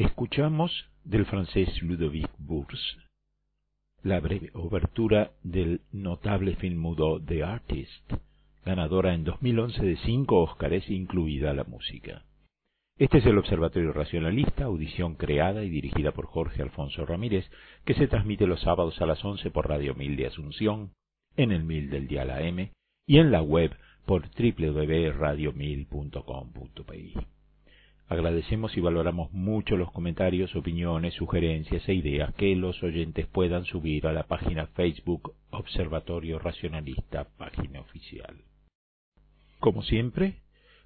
Escuchamos del francés Ludovic Bourse la breve obertura del notable film mudo The Artist, ganadora en 2011 de cinco Óscares, incluida la música. Este es el Observatorio Racionalista, audición creada y dirigida por Jorge Alfonso Ramírez, que se transmite los sábados a las 11 por Radio Mil de Asunción, en el Mil del Dial AM y en la web por www.radiomil.com.pi. Agradecemos y valoramos mucho los comentarios, opiniones, sugerencias e ideas que los oyentes puedan subir a la página Facebook Observatorio Racionalista, página oficial. Como siempre,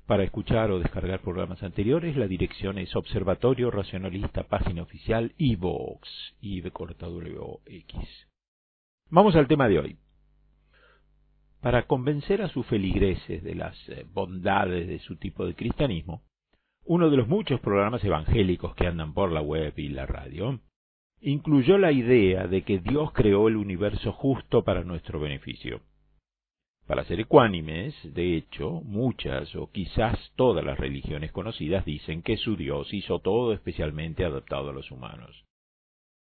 para escuchar o descargar programas anteriores, la dirección es Observatorio Racionalista, página oficial, iVox, y de X. Vamos al tema de hoy. Para convencer a sus feligreses de las eh, bondades de su tipo de cristianismo, uno de los muchos programas evangélicos que andan por la web y la radio, incluyó la idea de que Dios creó el universo justo para nuestro beneficio. Para ser ecuánimes, de hecho, muchas o quizás todas las religiones conocidas dicen que su Dios hizo todo especialmente adaptado a los humanos.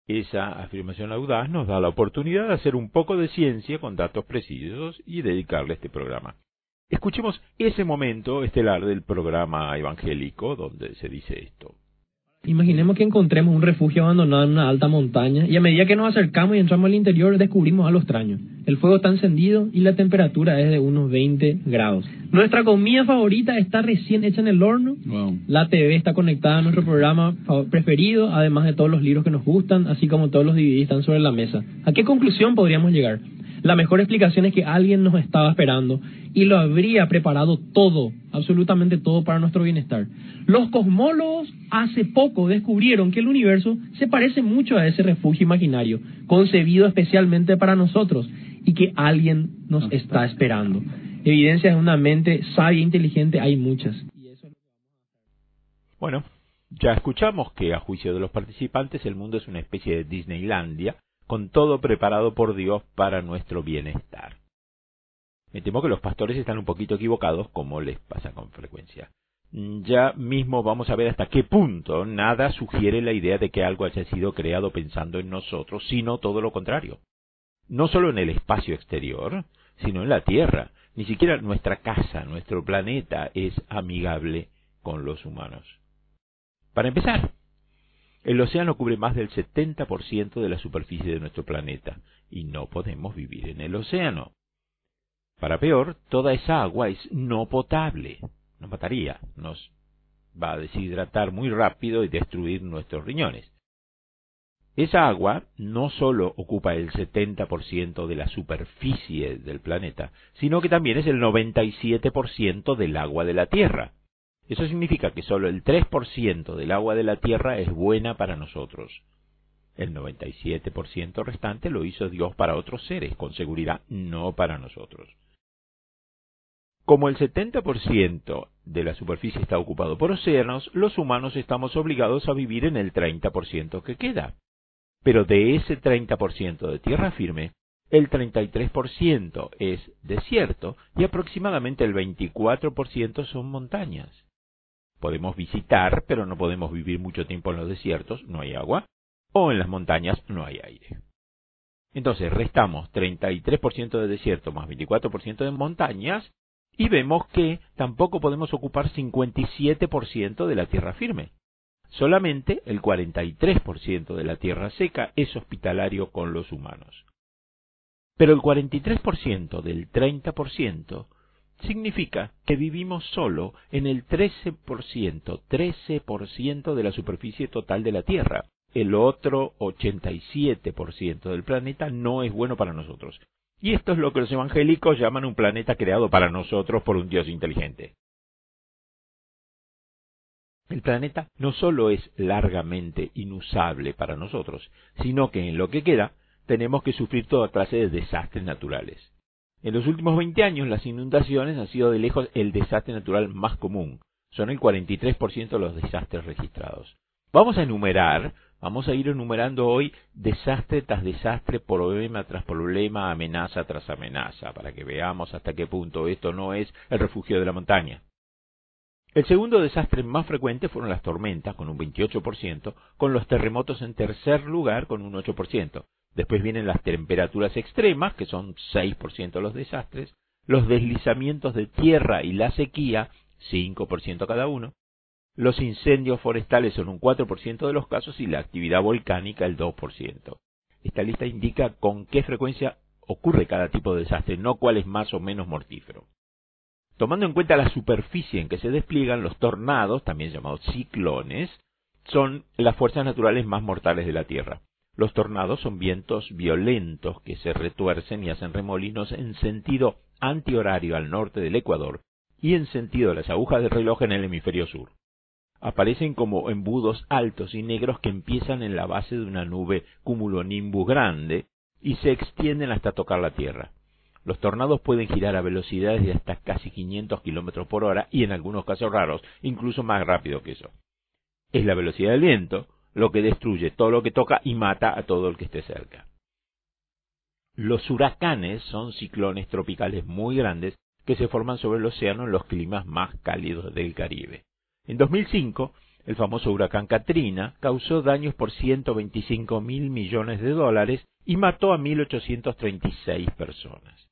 Esa afirmación audaz nos da la oportunidad de hacer un poco de ciencia con datos precisos y dedicarle este programa. Escuchemos ese momento estelar del programa evangélico donde se dice esto. Imaginemos que encontremos un refugio abandonado en una alta montaña y a medida que nos acercamos y entramos al interior descubrimos algo extraño. El fuego está encendido y la temperatura es de unos 20 grados. Nuestra comida favorita está recién hecha en el horno. La TV está conectada a nuestro programa preferido, además de todos los libros que nos gustan, así como todos los DVDs están sobre la mesa. ¿A qué conclusión podríamos llegar? La mejor explicación es que alguien nos estaba esperando y lo habría preparado todo, absolutamente todo para nuestro bienestar. Los cosmólogos hace poco descubrieron que el universo se parece mucho a ese refugio imaginario, concebido especialmente para nosotros y que alguien nos está esperando. Evidencias de una mente sabia e inteligente hay muchas. Bueno, ya escuchamos que a juicio de los participantes el mundo es una especie de Disneylandia con todo preparado por Dios para nuestro bienestar. Me temo que los pastores están un poquito equivocados, como les pasa con frecuencia. Ya mismo vamos a ver hasta qué punto nada sugiere la idea de que algo haya sido creado pensando en nosotros, sino todo lo contrario. No solo en el espacio exterior, sino en la Tierra. Ni siquiera nuestra casa, nuestro planeta es amigable con los humanos. Para empezar, el océano cubre más del 70% de la superficie de nuestro planeta y no podemos vivir en el océano. Para peor, toda esa agua es no potable. Nos mataría, nos va a deshidratar muy rápido y destruir nuestros riñones. Esa agua no solo ocupa el 70% de la superficie del planeta, sino que también es el 97% del agua de la Tierra. Eso significa que solo el 3% del agua de la tierra es buena para nosotros. El 97% restante lo hizo Dios para otros seres, con seguridad no para nosotros. Como el 70% de la superficie está ocupado por océanos, los humanos estamos obligados a vivir en el 30% que queda. Pero de ese 30% de tierra firme, el 33% es desierto y aproximadamente el 24% son montañas. Podemos visitar, pero no podemos vivir mucho tiempo en los desiertos, no hay agua, o en las montañas no hay aire. Entonces restamos 33% de desierto más 24% de montañas y vemos que tampoco podemos ocupar 57% de la tierra firme. Solamente el 43% de la tierra seca es hospitalario con los humanos. Pero el 43% del 30% significa que vivimos solo en el 13%, 13% de la superficie total de la Tierra. El otro 87% del planeta no es bueno para nosotros. Y esto es lo que los evangélicos llaman un planeta creado para nosotros por un Dios inteligente. El planeta no solo es largamente inusable para nosotros, sino que en lo que queda tenemos que sufrir toda clase de desastres naturales. En los últimos 20 años, las inundaciones han sido de lejos el desastre natural más común. Son el 43% de los desastres registrados. Vamos a enumerar, vamos a ir enumerando hoy desastre tras desastre, problema tras problema, amenaza tras amenaza, para que veamos hasta qué punto esto no es el refugio de la montaña. El segundo desastre más frecuente fueron las tormentas, con un 28%, con los terremotos en tercer lugar, con un 8%. Después vienen las temperaturas extremas, que son 6% de los desastres, los deslizamientos de tierra y la sequía, 5% cada uno, los incendios forestales son un 4% de los casos y la actividad volcánica el 2%. Esta lista indica con qué frecuencia ocurre cada tipo de desastre, no cuál es más o menos mortífero. Tomando en cuenta la superficie en que se despliegan los tornados, también llamados ciclones, son las fuerzas naturales más mortales de la Tierra. Los tornados son vientos violentos que se retuercen y hacen remolinos en sentido antihorario al norte del Ecuador y en sentido de las agujas del reloj en el hemisferio sur. Aparecen como embudos altos y negros que empiezan en la base de una nube cumulonimbus grande y se extienden hasta tocar la Tierra. Los tornados pueden girar a velocidades de hasta casi 500 kilómetros por hora y en algunos casos raros, incluso más rápido que eso. Es la velocidad del viento lo que destruye todo lo que toca y mata a todo el que esté cerca. Los huracanes son ciclones tropicales muy grandes que se forman sobre el océano en los climas más cálidos del Caribe. En 2005, el famoso huracán Katrina causó daños por 125 mil millones de dólares y mató a 1.836 personas.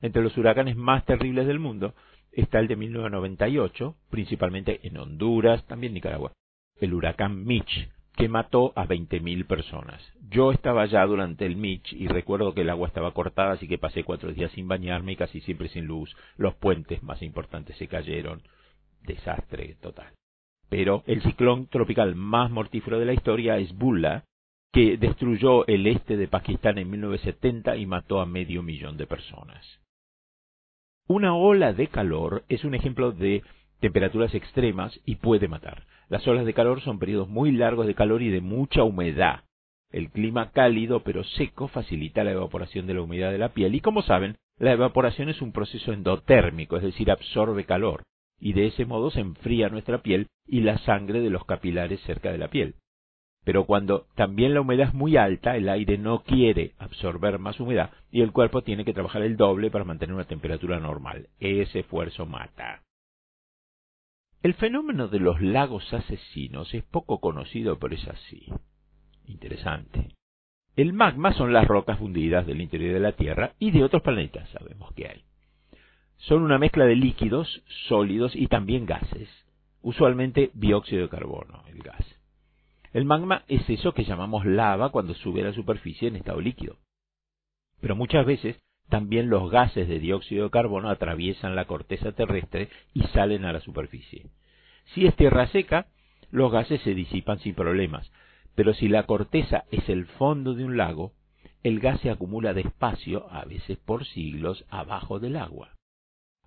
Entre los huracanes más terribles del mundo está el de 1998, principalmente en Honduras, también Nicaragua, el huracán Mitch, que mató a 20.000 personas. Yo estaba allá durante el Mitch y recuerdo que el agua estaba cortada, así que pasé cuatro días sin bañarme y casi siempre sin luz. Los puentes más importantes se cayeron. Desastre total. Pero el ciclón tropical más mortífero de la historia es Bulla, que destruyó el este de Pakistán en 1970 y mató a medio millón de personas. Una ola de calor es un ejemplo de temperaturas extremas y puede matar. Las olas de calor son periodos muy largos de calor y de mucha humedad. El clima cálido pero seco facilita la evaporación de la humedad de la piel y como saben, la evaporación es un proceso endotérmico, es decir, absorbe calor, y de ese modo se enfría nuestra piel y la sangre de los capilares cerca de la piel. Pero cuando también la humedad es muy alta, el aire no quiere absorber más humedad y el cuerpo tiene que trabajar el doble para mantener una temperatura normal. Ese esfuerzo mata. El fenómeno de los lagos asesinos es poco conocido, pero es así. Interesante. El magma son las rocas fundidas del interior de la Tierra y de otros planetas, sabemos que hay. Son una mezcla de líquidos, sólidos y también gases, usualmente dióxido de carbono, el gas. El magma es eso que llamamos lava cuando sube a la superficie en estado líquido. Pero muchas veces también los gases de dióxido de carbono atraviesan la corteza terrestre y salen a la superficie. Si es tierra seca, los gases se disipan sin problemas, pero si la corteza es el fondo de un lago, el gas se acumula despacio, a veces por siglos, abajo del agua.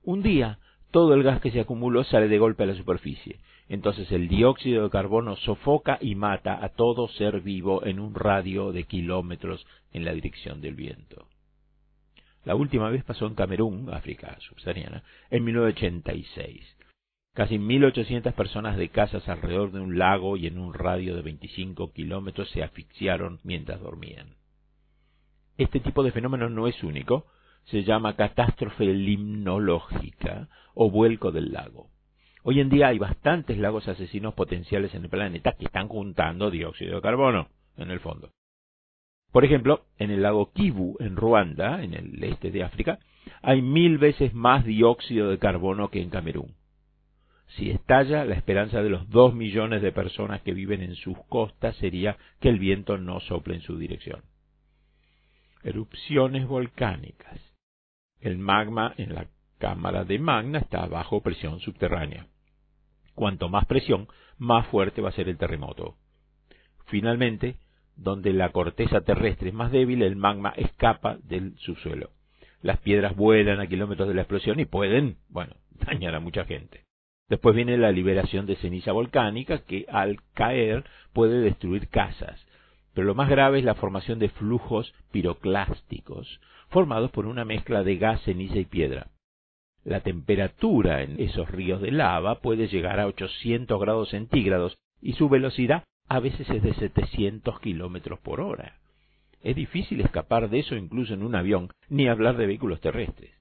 Un día, todo el gas que se acumuló sale de golpe a la superficie, entonces el dióxido de carbono sofoca y mata a todo ser vivo en un radio de kilómetros en la dirección del viento. La última vez pasó en Camerún, África subsahariana, en 1986. Casi 1.800 personas de casas alrededor de un lago y en un radio de 25 kilómetros se asfixiaron mientras dormían. Este tipo de fenómeno no es único, se llama catástrofe limnológica o vuelco del lago. Hoy en día hay bastantes lagos asesinos potenciales en el planeta que están juntando dióxido de carbono en el fondo. Por ejemplo, en el lago Kivu, en Ruanda, en el este de África, hay mil veces más dióxido de carbono que en Camerún. Si estalla, la esperanza de los dos millones de personas que viven en sus costas sería que el viento no sople en su dirección. Erupciones volcánicas. El magma en la cámara de magna está bajo presión subterránea. Cuanto más presión, más fuerte va a ser el terremoto. Finalmente, donde la corteza terrestre es más débil, el magma escapa del subsuelo. Las piedras vuelan a kilómetros de la explosión y pueden, bueno, dañar a mucha gente. Después viene la liberación de ceniza volcánica que al caer puede destruir casas. Pero lo más grave es la formación de flujos piroclásticos, formados por una mezcla de gas, ceniza y piedra. La temperatura en esos ríos de lava puede llegar a 800 grados centígrados y su velocidad a veces es de 700 kilómetros por hora. Es difícil escapar de eso incluso en un avión, ni hablar de vehículos terrestres.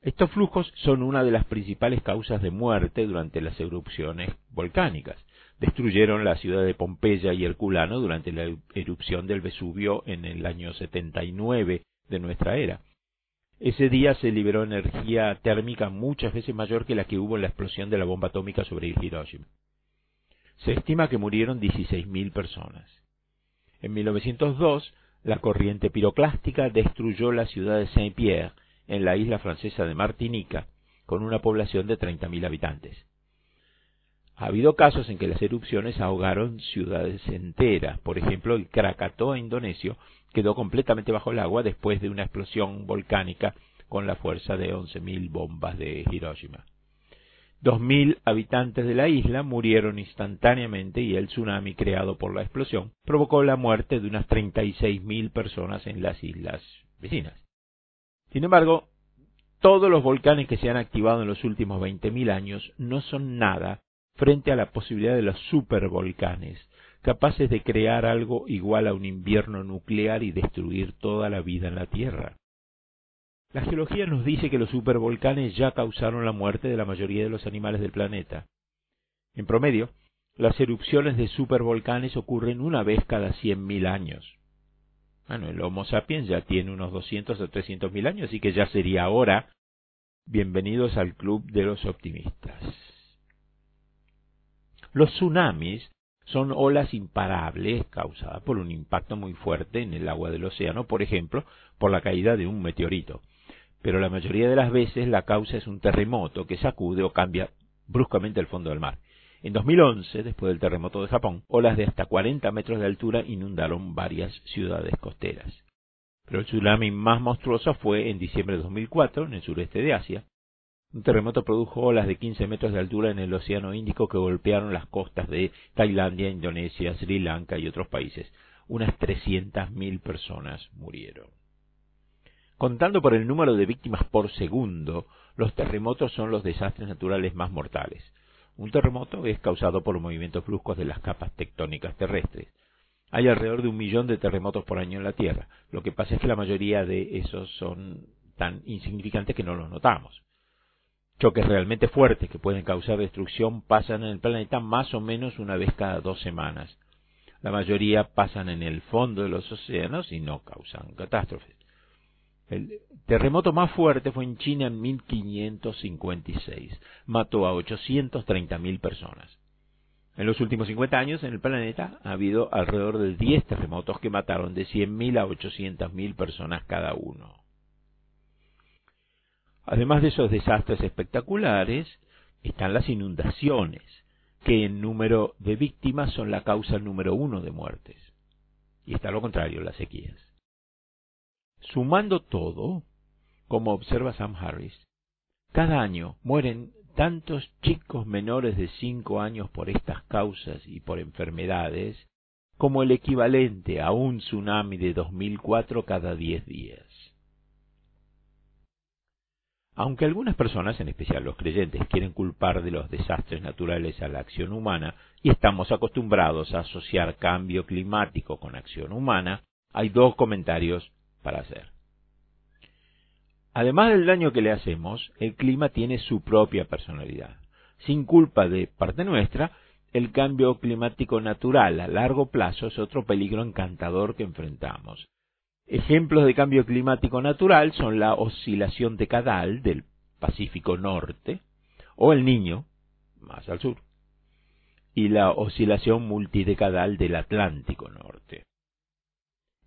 Estos flujos son una de las principales causas de muerte durante las erupciones volcánicas. Destruyeron la ciudad de Pompeya y Herculano durante la erupción del Vesubio en el año 79 de nuestra era. Ese día se liberó energía térmica muchas veces mayor que la que hubo en la explosión de la bomba atómica sobre Hiroshima. Se estima que murieron 16.000 personas. En 1902, la corriente piroclástica destruyó la ciudad de Saint-Pierre, en la isla francesa de Martinica, con una población de 30.000 habitantes. Ha habido casos en que las erupciones ahogaron ciudades enteras. Por ejemplo, el Krakatoa indonesio quedó completamente bajo el agua después de una explosión volcánica con la fuerza de 11.000 bombas de Hiroshima. 2.000 habitantes de la isla murieron instantáneamente y el tsunami creado por la explosión provocó la muerte de unas 36.000 personas en las islas vecinas. Sin embargo, todos los volcanes que se han activado en los últimos 20.000 años no son nada frente a la posibilidad de los supervolcanes, capaces de crear algo igual a un invierno nuclear y destruir toda la vida en la Tierra. La geología nos dice que los supervolcanes ya causaron la muerte de la mayoría de los animales del planeta. En promedio, las erupciones de supervolcanes ocurren una vez cada cien mil años. Bueno, el Homo sapiens ya tiene unos 200 o 300 mil años, así que ya sería hora. Bienvenidos al club de los optimistas. Los tsunamis son olas imparables causadas por un impacto muy fuerte en el agua del océano, por ejemplo, por la caída de un meteorito pero la mayoría de las veces la causa es un terremoto que sacude o cambia bruscamente el fondo del mar. En 2011, después del terremoto de Japón, olas de hasta 40 metros de altura inundaron varias ciudades costeras. Pero el tsunami más monstruoso fue en diciembre de 2004 en el sureste de Asia. Un terremoto produjo olas de 15 metros de altura en el Océano Índico que golpearon las costas de Tailandia, Indonesia, Sri Lanka y otros países. Unas 300.000 personas murieron. Contando por el número de víctimas por segundo, los terremotos son los desastres naturales más mortales. Un terremoto es causado por movimientos bruscos de las capas tectónicas terrestres. Hay alrededor de un millón de terremotos por año en la Tierra. Lo que pasa es que la mayoría de esos son tan insignificantes que no los notamos. Choques realmente fuertes que pueden causar destrucción pasan en el planeta más o menos una vez cada dos semanas. La mayoría pasan en el fondo de los océanos y no causan catástrofes. El terremoto más fuerte fue en China en 1556. Mató a 830.000 personas. En los últimos 50 años en el planeta ha habido alrededor de 10 terremotos que mataron de 100.000 a 800.000 personas cada uno. Además de esos desastres espectaculares, están las inundaciones, que en número de víctimas son la causa número uno de muertes. Y está lo contrario, las sequías. Sumando todo, como observa Sam Harris, cada año mueren tantos chicos menores de cinco años por estas causas y por enfermedades como el equivalente a un tsunami de 2004 cada diez días. Aunque algunas personas, en especial los creyentes, quieren culpar de los desastres naturales a la acción humana, y estamos acostumbrados a asociar cambio climático con acción humana, hay dos comentarios para hacer. Además del daño que le hacemos, el clima tiene su propia personalidad. Sin culpa de parte nuestra, el cambio climático natural a largo plazo es otro peligro encantador que enfrentamos. Ejemplos de cambio climático natural son la oscilación decadal del Pacífico Norte o el Niño, más al sur, y la oscilación multidecadal del Atlántico Norte.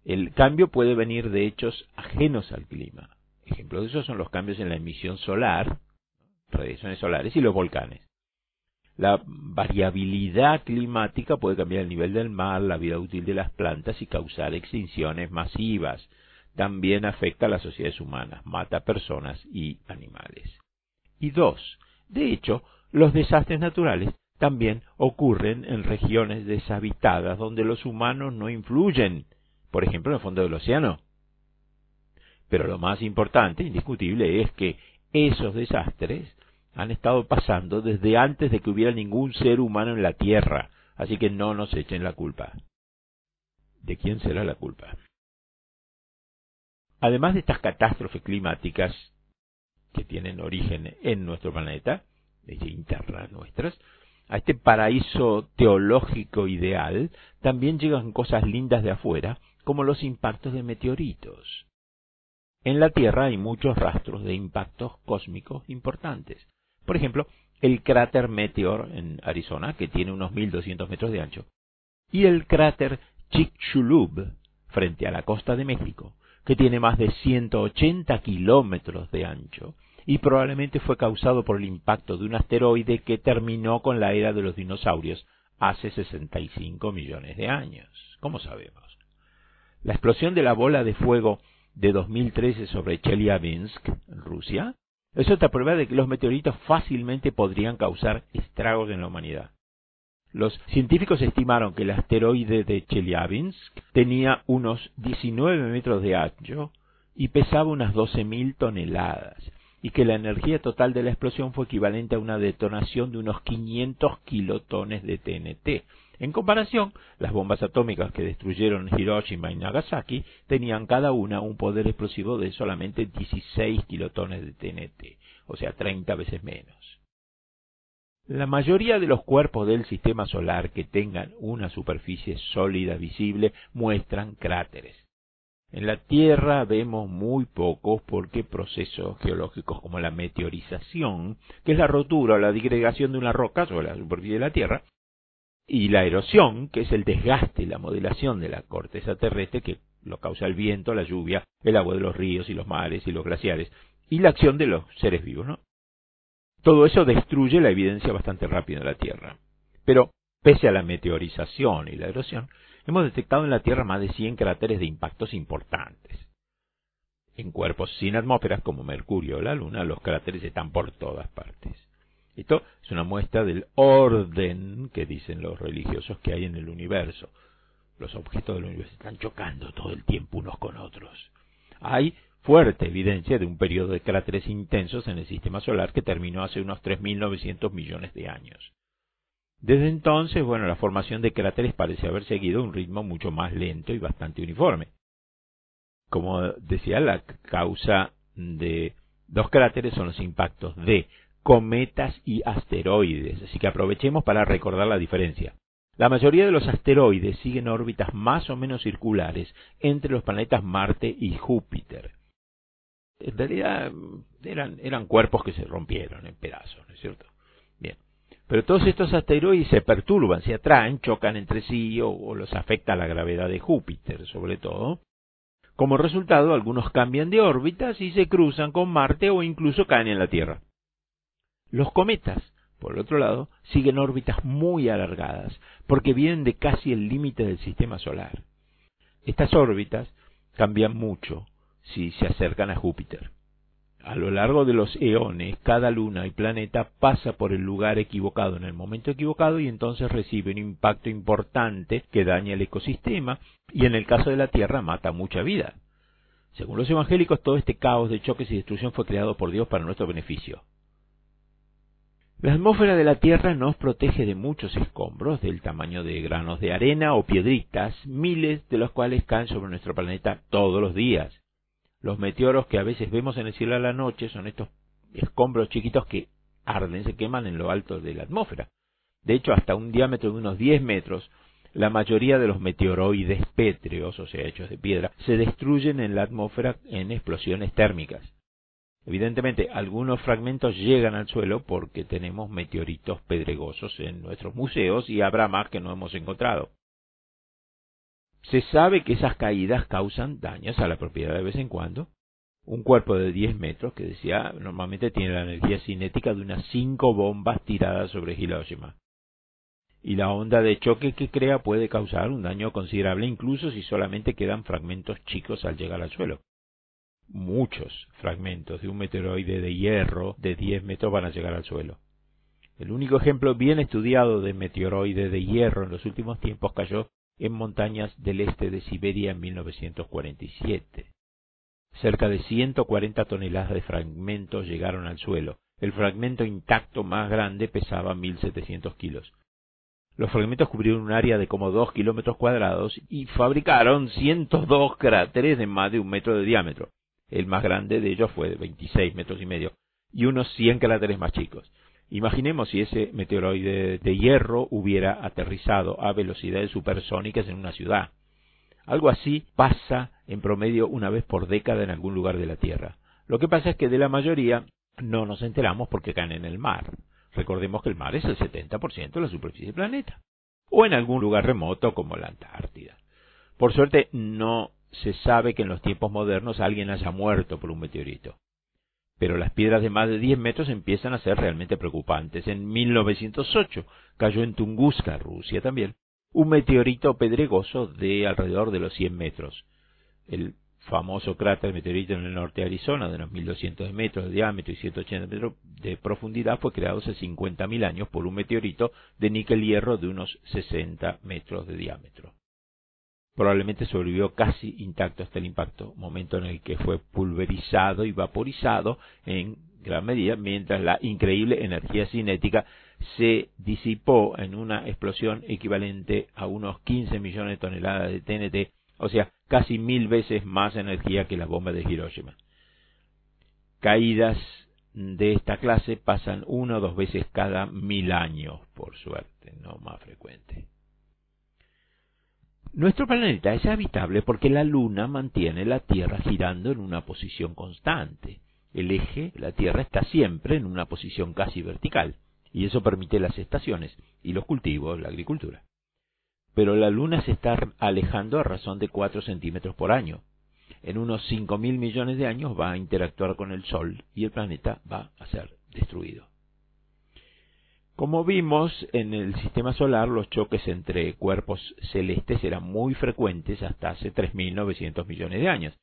El cambio puede venir de hechos ajenos al clima. Ejemplos de eso son los cambios en la emisión solar, radiaciones solares y los volcanes. La variabilidad climática puede cambiar el nivel del mar, la vida útil de las plantas y causar extinciones masivas. También afecta a las sociedades humanas, mata personas y animales. Y dos, de hecho, los desastres naturales también ocurren en regiones deshabitadas donde los humanos no influyen por ejemplo, en el fondo del océano. Pero lo más importante, indiscutible, es que esos desastres han estado pasando desde antes de que hubiera ningún ser humano en la Tierra, así que no nos echen la culpa. ¿De quién será la culpa? Además de estas catástrofes climáticas, que tienen origen en nuestro planeta, internas nuestras, a este paraíso teológico ideal, también llegan cosas lindas de afuera, como los impactos de meteoritos. En la Tierra hay muchos rastros de impactos cósmicos importantes. Por ejemplo, el cráter Meteor en Arizona, que tiene unos 1200 metros de ancho, y el cráter Chicxulub, frente a la costa de México, que tiene más de 180 kilómetros de ancho y probablemente fue causado por el impacto de un asteroide que terminó con la era de los dinosaurios hace 65 millones de años. ¿Cómo sabemos? La explosión de la bola de fuego de 2013 sobre Chelyabinsk, Rusia, es otra prueba de que los meteoritos fácilmente podrían causar estragos en la humanidad. Los científicos estimaron que el asteroide de Chelyabinsk tenía unos 19 metros de ancho y pesaba unas 12.000 toneladas, y que la energía total de la explosión fue equivalente a una detonación de unos 500 kilotones de TNT. En comparación, las bombas atómicas que destruyeron Hiroshima y Nagasaki tenían cada una un poder explosivo de solamente 16 kilotones de TNT, o sea, 30 veces menos. La mayoría de los cuerpos del sistema solar que tengan una superficie sólida visible muestran cráteres. En la Tierra vemos muy pocos porque procesos geológicos como la meteorización, que es la rotura o la digregación de una roca sobre la superficie de la Tierra, y la erosión, que es el desgaste la modelación de la corteza terrestre que lo causa el viento, la lluvia, el agua de los ríos y los mares y los glaciares, y la acción de los seres vivos, ¿no? Todo eso destruye la evidencia bastante rápido en la Tierra. Pero, pese a la meteorización y la erosión, hemos detectado en la Tierra más de 100 cráteres de impactos importantes. En cuerpos sin atmósferas como Mercurio o la Luna, los cráteres están por todas partes. Esto es una muestra del orden que dicen los religiosos que hay en el universo. Los objetos del universo están chocando todo el tiempo unos con otros. Hay fuerte evidencia de un periodo de cráteres intensos en el sistema solar que terminó hace unos 3.900 millones de años. Desde entonces, bueno, la formación de cráteres parece haber seguido un ritmo mucho más lento y bastante uniforme. Como decía, la causa de dos cráteres son los impactos de cometas y asteroides, así que aprovechemos para recordar la diferencia. La mayoría de los asteroides siguen órbitas más o menos circulares entre los planetas Marte y Júpiter en realidad eran, eran cuerpos que se rompieron en pedazos, ¿no es cierto? Bien. Pero todos estos asteroides se perturban, se atraen, chocan entre sí o, los afecta la gravedad de Júpiter, sobre todo. Como resultado, algunos cambian de órbitas y se cruzan con Marte o incluso caen en la Tierra. Los cometas, por otro lado, siguen órbitas muy alargadas, porque vienen de casi el límite del sistema solar. Estas órbitas cambian mucho, si se acercan a Júpiter. A lo largo de los eones, cada luna y planeta pasa por el lugar equivocado en el momento equivocado y entonces recibe un impacto importante que daña el ecosistema y en el caso de la Tierra mata mucha vida. Según los evangélicos, todo este caos de choques y destrucción fue creado por Dios para nuestro beneficio. La atmósfera de la Tierra nos protege de muchos escombros del tamaño de granos de arena o piedritas, miles de los cuales caen sobre nuestro planeta todos los días. Los meteoros que a veces vemos en el cielo a la noche son estos escombros chiquitos que arden, se queman en lo alto de la atmósfera. De hecho, hasta un diámetro de unos 10 metros, la mayoría de los meteoroides pétreos, o sea, hechos de piedra, se destruyen en la atmósfera en explosiones térmicas. Evidentemente, algunos fragmentos llegan al suelo porque tenemos meteoritos pedregosos en nuestros museos y habrá más que no hemos encontrado. Se sabe que esas caídas causan daños a la propiedad de vez en cuando. Un cuerpo de 10 metros, que decía, normalmente tiene la energía cinética de unas 5 bombas tiradas sobre Hiroshima. Y la onda de choque que crea puede causar un daño considerable incluso si solamente quedan fragmentos chicos al llegar al suelo. Muchos fragmentos de un meteoroide de hierro de 10 metros van a llegar al suelo. El único ejemplo bien estudiado de meteoroide de hierro en los últimos tiempos cayó en montañas del este de Siberia en 1947. Cerca de 140 toneladas de fragmentos llegaron al suelo. El fragmento intacto más grande pesaba 1.700 kilos. Los fragmentos cubrieron un área de como 2 kilómetros cuadrados y fabricaron 102 cráteres de más de un metro de diámetro. El más grande de ellos fue de 26 metros y medio y unos 100 cráteres más chicos. Imaginemos si ese meteoroide de hierro hubiera aterrizado a velocidades supersónicas en una ciudad. Algo así pasa en promedio una vez por década en algún lugar de la Tierra. Lo que pasa es que de la mayoría no nos enteramos porque caen en el mar. Recordemos que el mar es el 70% de la superficie del planeta. O en algún lugar remoto como la Antártida. Por suerte no se sabe que en los tiempos modernos alguien haya muerto por un meteorito. Pero las piedras de más de 10 metros empiezan a ser realmente preocupantes. En 1908 cayó en Tunguska, Rusia también, un meteorito pedregoso de alrededor de los 100 metros. El famoso cráter meteorito en el norte de Arizona, de unos 1200 metros de diámetro y 180 metros de profundidad, fue creado hace 50.000 años por un meteorito de níquel-hierro de unos 60 metros de diámetro. Probablemente sobrevivió casi intacto hasta el impacto, momento en el que fue pulverizado y vaporizado en gran medida, mientras la increíble energía cinética se disipó en una explosión equivalente a unos 15 millones de toneladas de TNT, o sea, casi mil veces más energía que las bombas de Hiroshima. Caídas de esta clase pasan una o dos veces cada mil años, por suerte, no más frecuente. Nuestro planeta es habitable porque la Luna mantiene la Tierra girando en una posición constante. El eje, la Tierra, está siempre en una posición casi vertical, y eso permite las estaciones y los cultivos, la agricultura pero la Luna se está alejando a razón de 4 centímetros por año. En unos 5 mil millones de años va a interactuar con el Sol y el planeta va a ser destruido. Como vimos en el sistema solar, los choques entre cuerpos celestes eran muy frecuentes hasta hace 3.900 millones de años.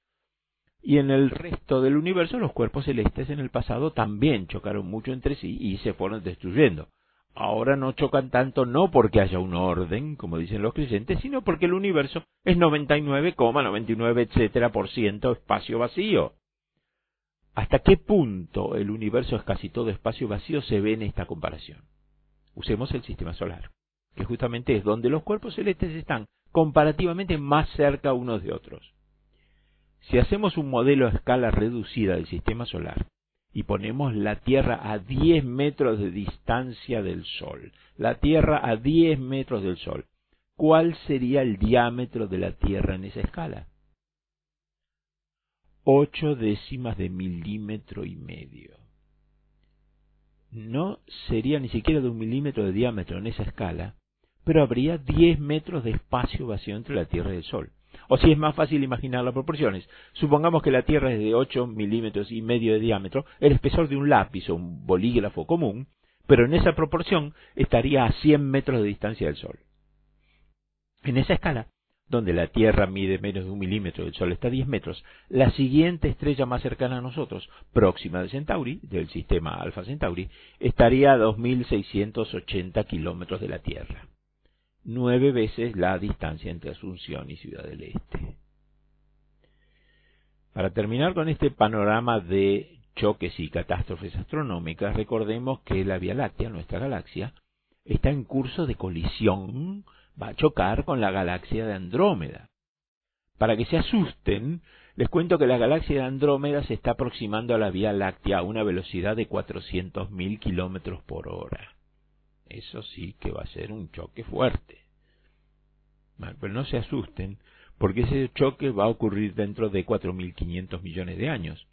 Y en el resto del universo, los cuerpos celestes en el pasado también chocaron mucho entre sí y se fueron destruyendo ahora no chocan tanto no porque haya un orden, como dicen los creyentes, sino porque el universo es 99,99 etcétera por ciento espacio vacío. ¿Hasta qué punto el universo es casi todo espacio vacío se ve en esta comparación? Usemos el sistema solar, que justamente es donde los cuerpos celestes están comparativamente más cerca unos de otros. Si hacemos un modelo a escala reducida del sistema solar, y ponemos la Tierra a 10 metros de distancia del Sol. La Tierra a 10 metros del Sol. ¿Cuál sería el diámetro de la Tierra en esa escala? 8 décimas de milímetro y medio. No sería ni siquiera de un milímetro de diámetro en esa escala, pero habría 10 metros de espacio vacío entre la Tierra y el Sol. O si es más fácil imaginar las proporciones, supongamos que la Tierra es de 8 milímetros y medio de diámetro, el espesor de un lápiz o un bolígrafo común, pero en esa proporción estaría a 100 metros de distancia del Sol. En esa escala, donde la Tierra mide menos de un milímetro y el Sol está a 10 metros, la siguiente estrella más cercana a nosotros, próxima de Centauri, del sistema Alpha Centauri, estaría a 2.680 kilómetros de la Tierra nueve veces la distancia entre Asunción y Ciudad del Este. Para terminar con este panorama de choques y catástrofes astronómicas, recordemos que la Vía Láctea, nuestra galaxia, está en curso de colisión, va a chocar con la galaxia de Andrómeda. Para que se asusten, les cuento que la galaxia de Andrómeda se está aproximando a la Vía Láctea a una velocidad de 400.000 kilómetros por hora. Eso sí que va a ser un choque fuerte. pero no se asusten, porque ese choque va a ocurrir dentro de 4.500 millones de años.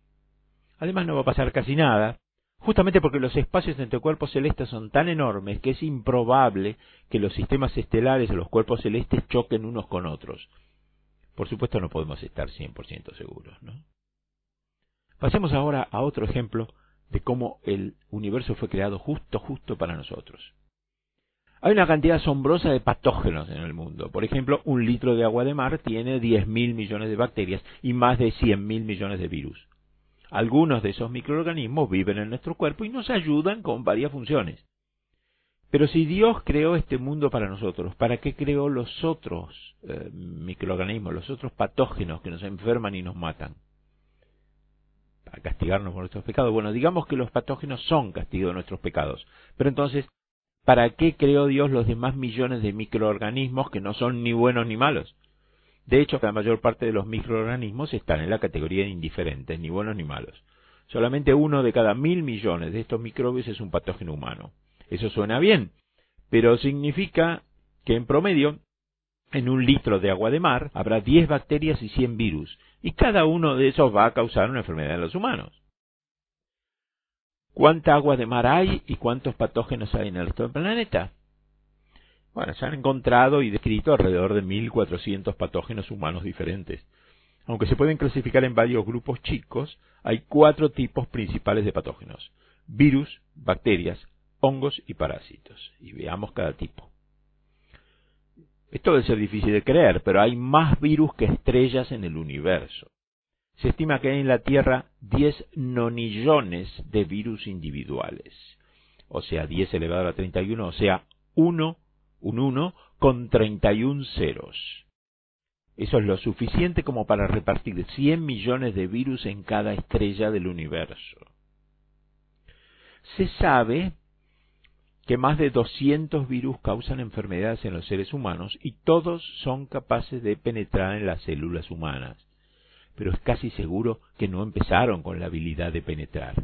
Además no va a pasar casi nada, justamente porque los espacios entre cuerpos celestes son tan enormes que es improbable que los sistemas estelares o los cuerpos celestes choquen unos con otros. Por supuesto no podemos estar 100% seguros, ¿no? Pasemos ahora a otro ejemplo de cómo el universo fue creado justo, justo para nosotros. Hay una cantidad asombrosa de patógenos en el mundo. Por ejemplo, un litro de agua de mar tiene 10.000 millones de bacterias y más de 100.000 millones de virus. Algunos de esos microorganismos viven en nuestro cuerpo y nos ayudan con varias funciones. Pero si Dios creó este mundo para nosotros, ¿para qué creó los otros eh, microorganismos, los otros patógenos que nos enferman y nos matan? Para castigarnos por nuestros pecados. Bueno, digamos que los patógenos son castigo de nuestros pecados. Pero entonces, ¿para qué creó Dios los demás millones de microorganismos que no son ni buenos ni malos? De hecho, la mayor parte de los microorganismos están en la categoría de indiferentes, ni buenos ni malos. Solamente uno de cada mil millones de estos microbios es un patógeno humano. Eso suena bien, pero significa que en promedio, en un litro de agua de mar, habrá 10 bacterias y 100 virus, y cada uno de esos va a causar una enfermedad en los humanos. ¿Cuánta agua de mar hay y cuántos patógenos hay en del planeta? Bueno, se han encontrado y descrito alrededor de 1.400 patógenos humanos diferentes. Aunque se pueden clasificar en varios grupos chicos, hay cuatro tipos principales de patógenos. Virus, bacterias, hongos y parásitos. Y veamos cada tipo. Esto debe ser difícil de creer, pero hay más virus que estrellas en el universo. Se estima que hay en la Tierra 10 nonillones de virus individuales. O sea, 10 elevado a la 31, o sea, 1, un 1 con 31 ceros. Eso es lo suficiente como para repartir 100 millones de virus en cada estrella del universo. Se sabe que más de 200 virus causan enfermedades en los seres humanos y todos son capaces de penetrar en las células humanas. Pero es casi seguro que no empezaron con la habilidad de penetrar,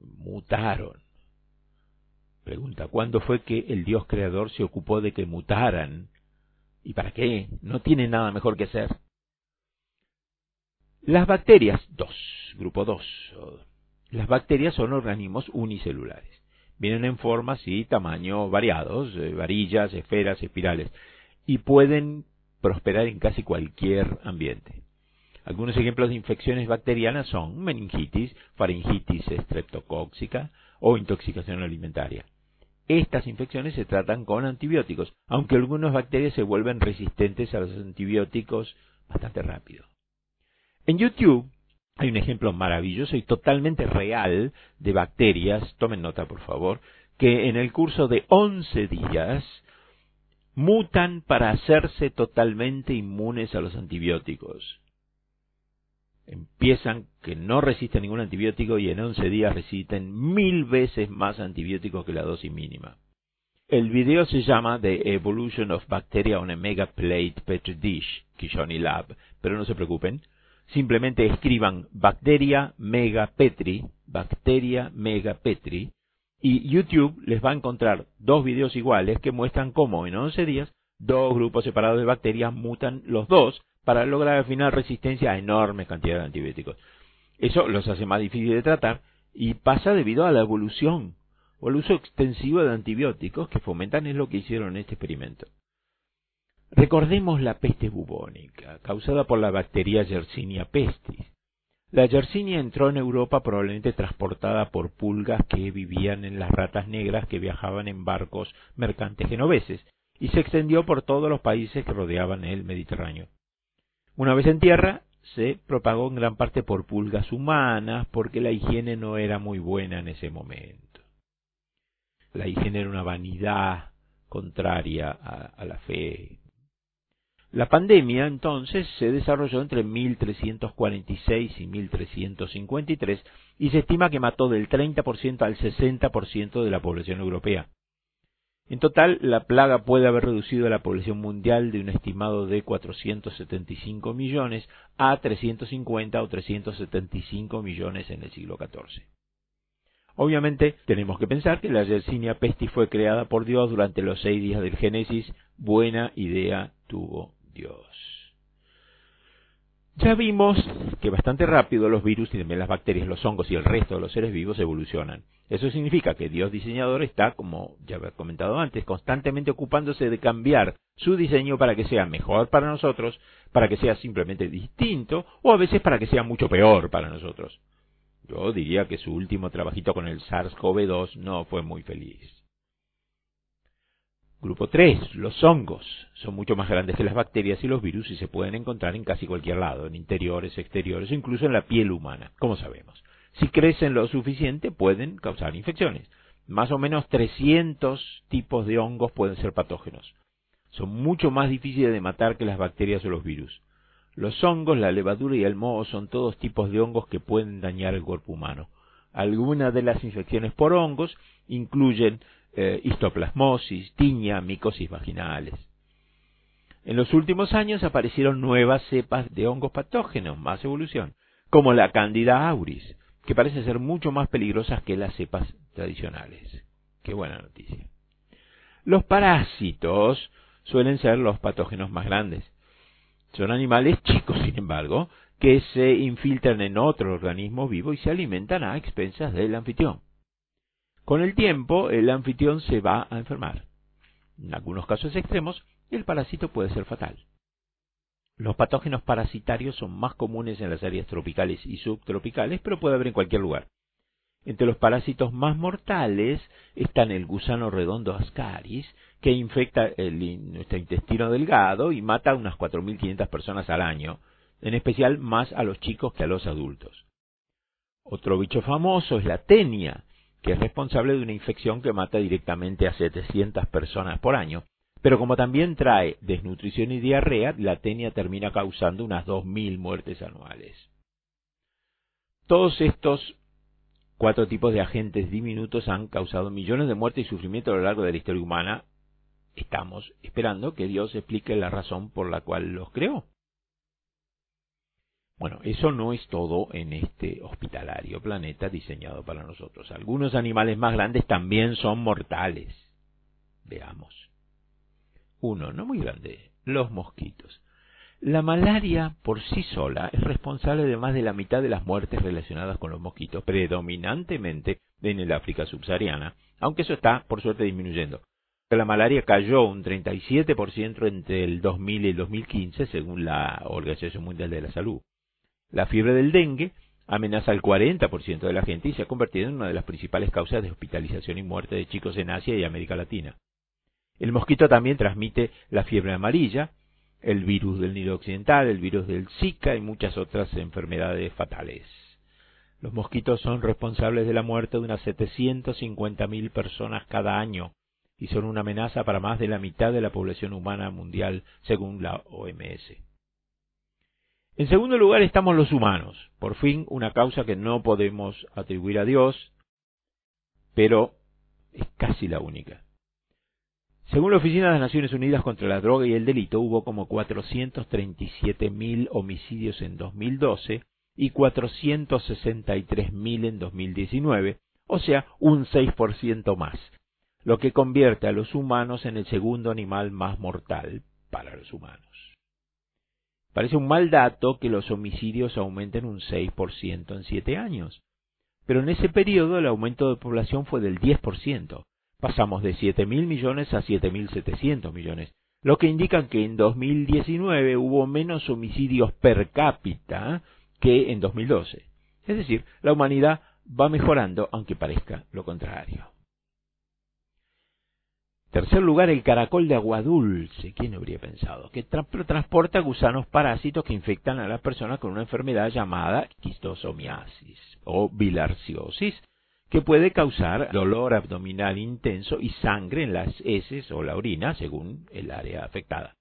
mutaron. Pregunta, ¿cuándo fue que el Dios creador se ocupó de que mutaran? ¿Y para qué? No tiene nada mejor que hacer. Las bacterias, dos, grupo dos. Las bacterias son organismos unicelulares. Vienen en formas y tamaño variados, eh, varillas, esferas, espirales, y pueden prosperar en casi cualquier ambiente. Algunos ejemplos de infecciones bacterianas son meningitis, faringitis estreptocóxica o intoxicación alimentaria. Estas infecciones se tratan con antibióticos, aunque algunas bacterias se vuelven resistentes a los antibióticos bastante rápido. En YouTube hay un ejemplo maravilloso y totalmente real de bacterias, tomen nota por favor, que en el curso de 11 días mutan para hacerse totalmente inmunes a los antibióticos. Empiezan que no resisten ningún antibiótico y en 11 días resisten mil veces más antibióticos que la dosis mínima. El video se llama The Evolution of Bacteria on a Mega Plate Petri Dish, Kishoni Lab, pero no se preocupen, simplemente escriban bacteria mega petri, bacteria mega petri, y YouTube les va a encontrar dos videos iguales que muestran cómo en 11 días dos grupos separados de bacterias mutan los dos para lograr al final resistencia a enormes cantidades de antibióticos. Eso los hace más difíciles de tratar y pasa debido a la evolución o al uso extensivo de antibióticos que fomentan es lo que hicieron en este experimento. Recordemos la peste bubónica, causada por la bacteria Yersinia pestis. La Yersinia entró en Europa probablemente transportada por pulgas que vivían en las ratas negras que viajaban en barcos mercantes genoveses y se extendió por todos los países que rodeaban el Mediterráneo. Una vez en tierra, se propagó en gran parte por pulgas humanas porque la higiene no era muy buena en ese momento. La higiene era una vanidad contraria a, la fe la pandemia entonces se desarrolló entre 1346 y 1353 y se estima que mató del 30% al 60% de la población europea. En total, la plaga puede haber reducido la población mundial de un estimado de 475 millones a 350 o 375 millones en el siglo XIV. Obviamente, tenemos que pensar que la Yersinia pestis fue creada por Dios durante los seis días del Génesis. Buena idea tuvo Dios. Ya vimos que bastante rápido los virus y también las bacterias, los hongos y el resto de los seres vivos evolucionan. Eso significa que Dios diseñador está, como ya he comentado antes, constantemente ocupándose de cambiar su diseño para que sea mejor para nosotros, para que sea simplemente distinto o a veces para que sea mucho peor para nosotros. Yo diría que su último trabajito con el SARS-CoV-2 no fue muy feliz. Grupo 3, los hongos. Son mucho más grandes que las bacterias y los virus y se pueden encontrar en casi cualquier lado, en interiores, exteriores, incluso en la piel humana, como sabemos. Si crecen lo suficiente, pueden causar infecciones. Más o menos 300 tipos de hongos pueden ser patógenos. Son mucho más difíciles de matar que las bacterias o los virus. Los hongos, la levadura y el moho son todos tipos de hongos que pueden dañar el cuerpo humano. Algunas de las infecciones por hongos incluyen eh, histoplasmosis, tiña, micosis vaginales. En los últimos años aparecieron nuevas cepas de hongos patógenos, más evolución, como la Candida auris, que parecen ser mucho más peligrosas que las cepas tradicionales. Qué buena noticia. Los parásitos suelen ser los patógenos más grandes. Son animales chicos, sin embargo, que se infiltran en otro organismo vivo y se alimentan a expensas del anfitrión. Con el tiempo, el anfitrión se va a enfermar. En algunos casos extremos, el parásito puede ser fatal. Los patógenos parasitarios son más comunes en las áreas tropicales y subtropicales, pero puede haber en cualquier lugar. Entre los parásitos más mortales están el gusano redondo ascaris, que infecta nuestro intestino delgado y mata a unas 4.500 personas al año, en especial más a los chicos que a los adultos. Otro bicho famoso es la tenia, que es responsable de una infección que mata directamente a 700 personas por año, pero como también trae desnutrición y diarrea, la tenia termina causando unas 2.000 muertes anuales. Todos estos cuatro tipos de agentes diminutos han causado millones de muertes y sufrimiento a lo largo de la historia humana. Estamos esperando que Dios explique la razón por la cual los creó. Bueno, eso no es todo en este hospitalario planeta diseñado para nosotros. Algunos animales más grandes también son mortales. Veamos. Uno, no muy grande, los mosquitos. La malaria por sí sola es responsable de más de la mitad de las muertes relacionadas con los mosquitos, predominantemente en el África subsahariana, aunque eso está, por suerte, disminuyendo. La malaria cayó un 37% entre el 2000 y el 2015, según la Organización Mundial de la Salud. La fiebre del dengue amenaza al 40% de la gente y se ha convertido en una de las principales causas de hospitalización y muerte de chicos en Asia y América Latina. El mosquito también transmite la fiebre amarilla, el virus del Nilo Occidental, el virus del Zika y muchas otras enfermedades fatales. Los mosquitos son responsables de la muerte de unas 750.000 personas cada año y son una amenaza para más de la mitad de la población humana mundial, según la OMS. En segundo lugar estamos los humanos, por fin una causa que no podemos atribuir a Dios, pero es casi la única. Según la Oficina de las Naciones Unidas contra la Droga y el Delito, hubo como 437.000 homicidios en 2012 y 463.000 en 2019, o sea, un 6% más, lo que convierte a los humanos en el segundo animal más mortal para los humanos. Parece un mal dato que los homicidios aumenten un 6% en siete años, pero en ese periodo el aumento de población fue del 10%, pasamos de 7.000 millones a 7.700 millones, lo que indica que en 2019 hubo menos homicidios per cápita que en 2012. Es decir, la humanidad va mejorando aunque parezca lo contrario. Tercer lugar, el caracol de agua dulce. ¿Quién habría pensado? Que transporta gusanos parásitos que infectan a las personas con una enfermedad llamada quistosomiasis o bilarciosis, que puede causar dolor abdominal intenso y sangre en las heces o la orina, según el área afectada.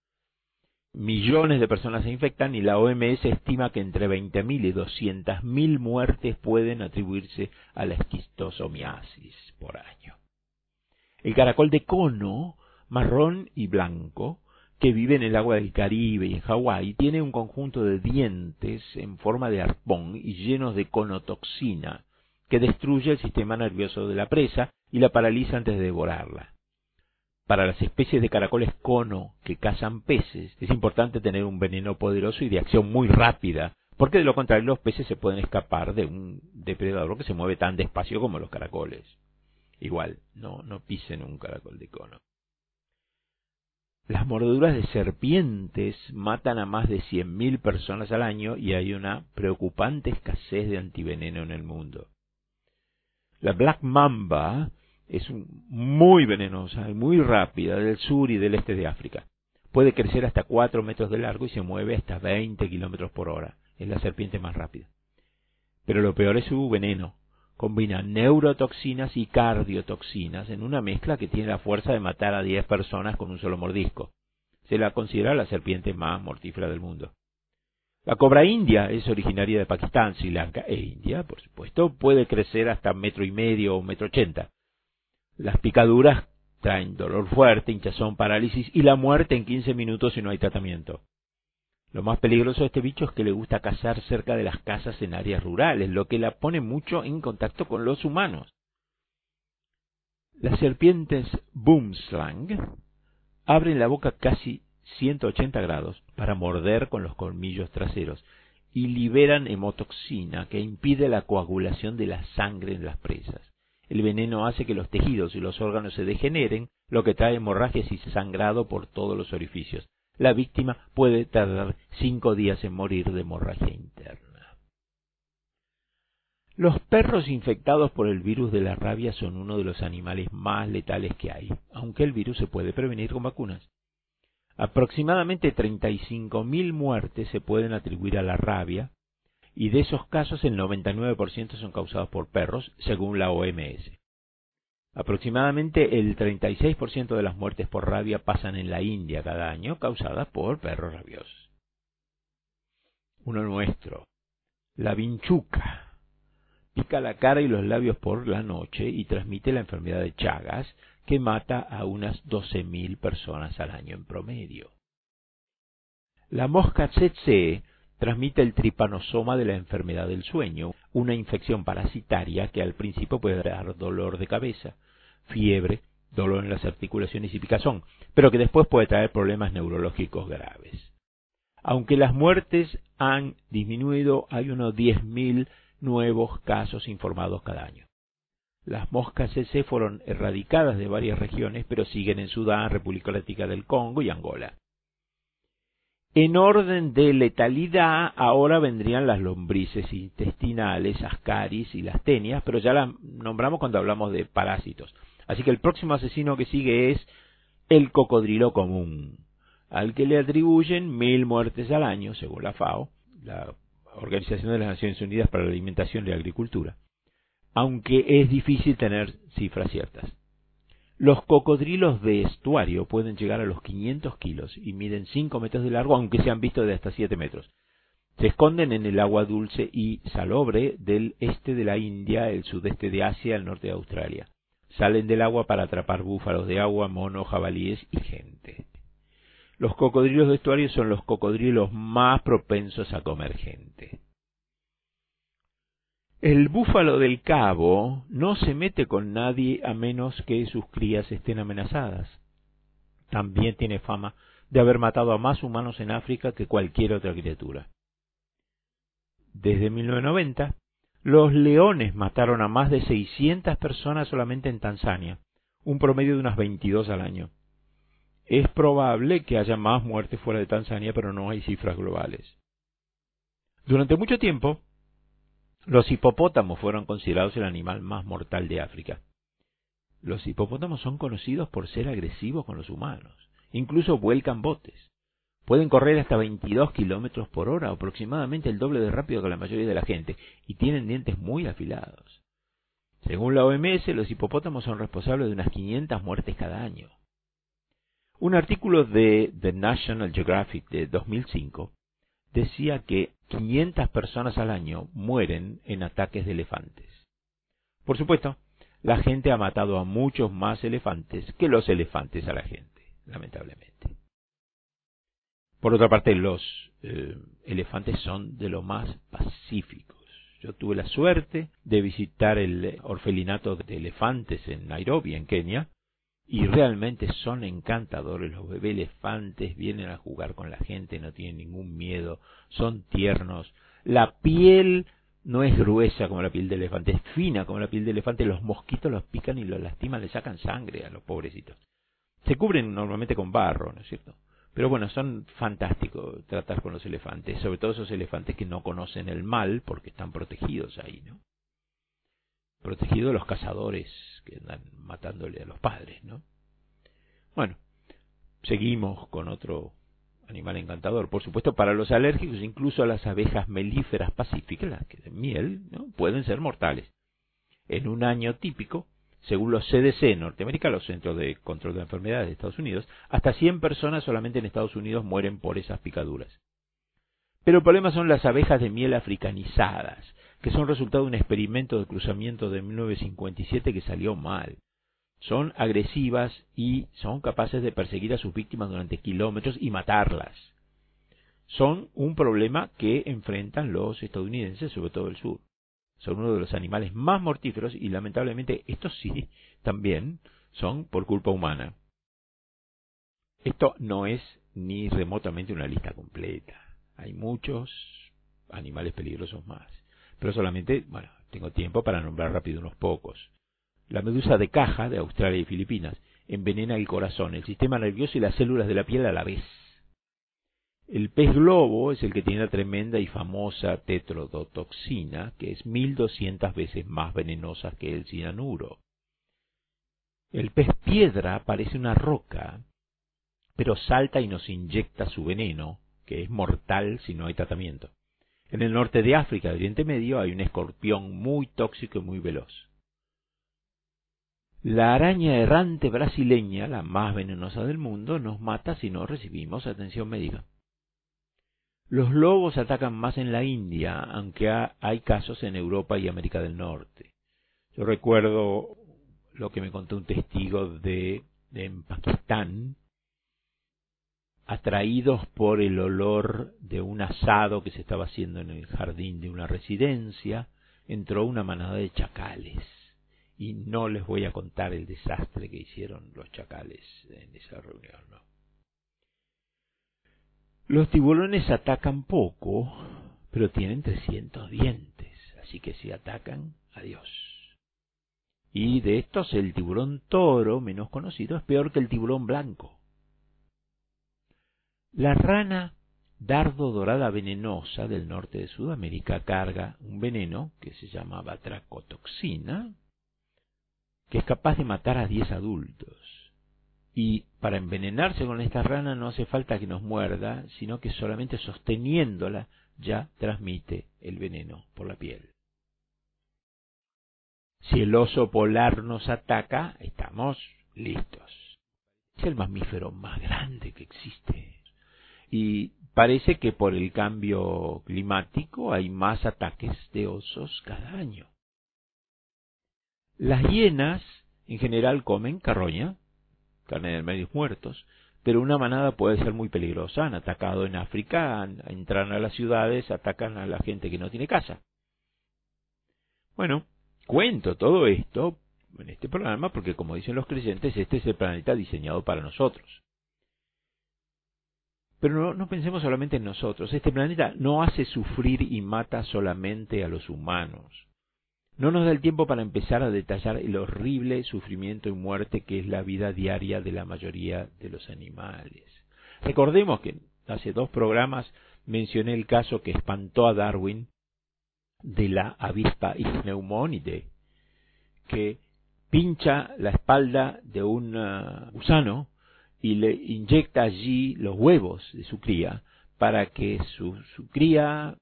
Millones de personas se infectan y la OMS estima que entre 20.000 y 200.000 muertes pueden atribuirse a la esquistosomiasis por año. El caracol de cono, marrón y blanco, que vive en el agua del Caribe y en Hawái, tiene un conjunto de dientes en forma de arpón y llenos de conotoxina, que destruye el sistema nervioso de la presa y la paraliza antes de devorarla. Para las especies de caracoles cono que cazan peces, es importante tener un veneno poderoso y de acción muy rápida, porque de lo contrario los peces se pueden escapar de un depredador que se mueve tan despacio como los caracoles. Igual, no, no pisen un caracol de cono. Las mordeduras de serpientes matan a más de 100.000 personas al año y hay una preocupante escasez de antiveneno en el mundo. La Black Mamba es muy venenosa y muy rápida del sur y del este de África. Puede crecer hasta 4 metros de largo y se mueve hasta 20 kilómetros por hora. Es la serpiente más rápida. Pero lo peor es su veneno. Combina neurotoxinas y cardiotoxinas en una mezcla que tiene la fuerza de matar a 10 personas con un solo mordisco. Se la considera la serpiente más mortífera del mundo. La cobra india es originaria de Pakistán, Sri Lanka e India, por supuesto, puede crecer hasta metro y medio o metro ochenta. Las picaduras traen dolor fuerte, hinchazón, parálisis y la muerte en 15 minutos si no hay tratamiento. Lo más peligroso de este bicho es que le gusta cazar cerca de las casas en áreas rurales, lo que la pone mucho en contacto con los humanos. Las serpientes boomslang abren la boca casi 180 grados para morder con los colmillos traseros y liberan hemotoxina que impide la coagulación de la sangre en las presas. El veneno hace que los tejidos y los órganos se degeneren, lo que trae hemorragias y sangrado por todos los orificios. La víctima puede tardar cinco días en morir de hemorragia interna. Los perros infectados por el virus de la rabia son uno de los animales más letales que hay, aunque el virus se puede prevenir con vacunas. Aproximadamente 35.000 muertes se pueden atribuir a la rabia, y de esos casos el 99% son causados por perros, según la OMS. Aproximadamente el 36% de las muertes por rabia pasan en la India cada año, causadas por perros rabiosos. Uno nuestro, la vinchuca, pica la cara y los labios por la noche y transmite la enfermedad de Chagas, que mata a unas 12.000 personas al año en promedio. La mosca tsetse transmite el tripanosoma de la enfermedad del sueño, una infección parasitaria que al principio puede dar dolor de cabeza, fiebre, dolor en las articulaciones y picazón, pero que después puede traer problemas neurológicos graves. Aunque las muertes han disminuido, hay unos 10.000 nuevos casos informados cada año. Las moscas CC fueron erradicadas de varias regiones, pero siguen en Sudán, República Democrática del Congo y Angola. En orden de letalidad, ahora vendrían las lombrices intestinales, ascaris y las tenias, pero ya las nombramos cuando hablamos de parásitos. Así que el próximo asesino que sigue es el cocodrilo común, al que le atribuyen mil muertes al año, según la FAO, la Organización de las Naciones Unidas para la Alimentación y la Agricultura, aunque es difícil tener cifras ciertas. Los cocodrilos de estuario pueden llegar a los 500 kilos y miden 5 metros de largo, aunque se han visto de hasta 7 metros. Se esconden en el agua dulce y salobre del este de la India, el sudeste de Asia, el norte de Australia. Salen del agua para atrapar búfalos de agua, monos, jabalíes y gente. Los cocodrilos de estuario son los cocodrilos más propensos a comer gente. El búfalo del cabo no se mete con nadie a menos que sus crías estén amenazadas. También tiene fama de haber matado a más humanos en África que cualquier otra criatura. Desde 1990, los leones mataron a más de 600 personas solamente en Tanzania, un promedio de unas 22 al año. Es probable que haya más muertes fuera de Tanzania, pero no hay cifras globales. Durante mucho tiempo, los hipopótamos fueron considerados el animal más mortal de África. Los hipopótamos son conocidos por ser agresivos con los humanos. Incluso vuelcan botes. Pueden correr hasta 22 kilómetros por hora, aproximadamente el doble de rápido que la mayoría de la gente, y tienen dientes muy afilados. Según la OMS, los hipopótamos son responsables de unas 500 muertes cada año. Un artículo de The National Geographic de 2005 decía que 500 personas al año mueren en ataques de elefantes. Por supuesto, la gente ha matado a muchos más elefantes que los elefantes a la gente, lamentablemente. Por otra parte, los eh, elefantes son de lo más pacíficos. Yo tuve la suerte de visitar el orfelinato de elefantes en Nairobi, en Kenia, y realmente son encantadores. Los bebés elefantes vienen a jugar con la gente, no tienen ningún miedo, son tiernos. La piel no es gruesa como la piel de elefante, es fina como la piel de elefante. Los mosquitos los pican y los lastiman, le sacan sangre a los pobrecitos. Se cubren normalmente con barro, ¿no es cierto? Pero bueno, son fantásticos tratar con los elefantes, sobre todo esos elefantes que no conocen el mal porque están protegidos ahí, ¿no? Protegidos los cazadores que andan matándole a los padres, ¿no? Bueno, seguimos con otro animal encantador. Por supuesto, para los alérgicos, incluso las abejas melíferas pacíficas, las que de miel, ¿no? pueden ser mortales. En un año típico, según los CDC Norteamérica, los Centros de Control de Enfermedades de Estados Unidos, hasta 100 personas solamente en Estados Unidos mueren por esas picaduras. Pero el problema son las abejas de miel africanizadas, que son resultado de un experimento de cruzamiento de 1957 que salió mal. Son agresivas y son capaces de perseguir a sus víctimas durante kilómetros y matarlas. son un problema que enfrentan los estadounidenses, sobre todo el sur. Son uno de los animales más mortíferos y lamentablemente estos sí también son por culpa humana. Esto no es ni remotamente una lista completa. Hay muchos animales peligrosos más. Pero solamente, bueno, tengo tiempo para nombrar rápido unos pocos. La medusa de caja de Australia y Filipinas envenena el corazón, el sistema nervioso y las células de la piel a la vez. El pez globo es el que tiene la tremenda y famosa tetrodotoxina, que es 1200 veces más venenosa que el cianuro. El pez piedra parece una roca, pero salta y nos inyecta su veneno, que es mortal si no hay tratamiento. En el norte de África, de Oriente Medio, hay un escorpión muy tóxico y muy veloz. La araña errante brasileña, la más venenosa del mundo, nos mata si no recibimos atención médica. Los lobos atacan más en la India, aunque hay casos en Europa y América del Norte. Yo recuerdo lo que me contó un testigo de, de en Pakistán, atraídos por el olor de un asado que se estaba haciendo en el jardín de una residencia, entró una manada de chacales. Y no les voy a contar el desastre que hicieron los chacales en esa reunión. ¿no? Los tiburones atacan poco, pero tienen 300 dientes, así que si atacan, adiós. Y de estos el tiburón toro, menos conocido, es peor que el tiburón blanco. La rana dardo dorada venenosa del norte de Sudamérica carga un veneno que se llama batracotoxina, que es capaz de matar a 10 adultos. Y para envenenarse con esta rana no hace falta que nos muerda, sino que solamente sosteniéndola ya transmite el veneno por la piel. Si el oso polar nos ataca, estamos listos. Es el mamífero más grande que existe. Y parece que por el cambio climático hay más ataques de osos cada año. Las hienas en general comen carroña, carne de medios muertos, pero una manada puede ser muy peligrosa. Han atacado en África, entran a las ciudades, atacan a la gente que no tiene casa. Bueno, cuento todo esto en este programa porque, como dicen los creyentes, este es el planeta diseñado para nosotros. Pero no, pensemos solamente en nosotros. Este planeta no hace sufrir y mata solamente a los humanos. No nos da el tiempo para empezar a detallar el horrible sufrimiento y muerte que es la vida diaria de la mayoría de los animales. Recordemos que hace dos programas mencioné el caso que espantó a Darwin de la avispa Ichneumonidae, que pincha la espalda de un uh, gusano y le inyecta allí los huevos de su cría para que su cría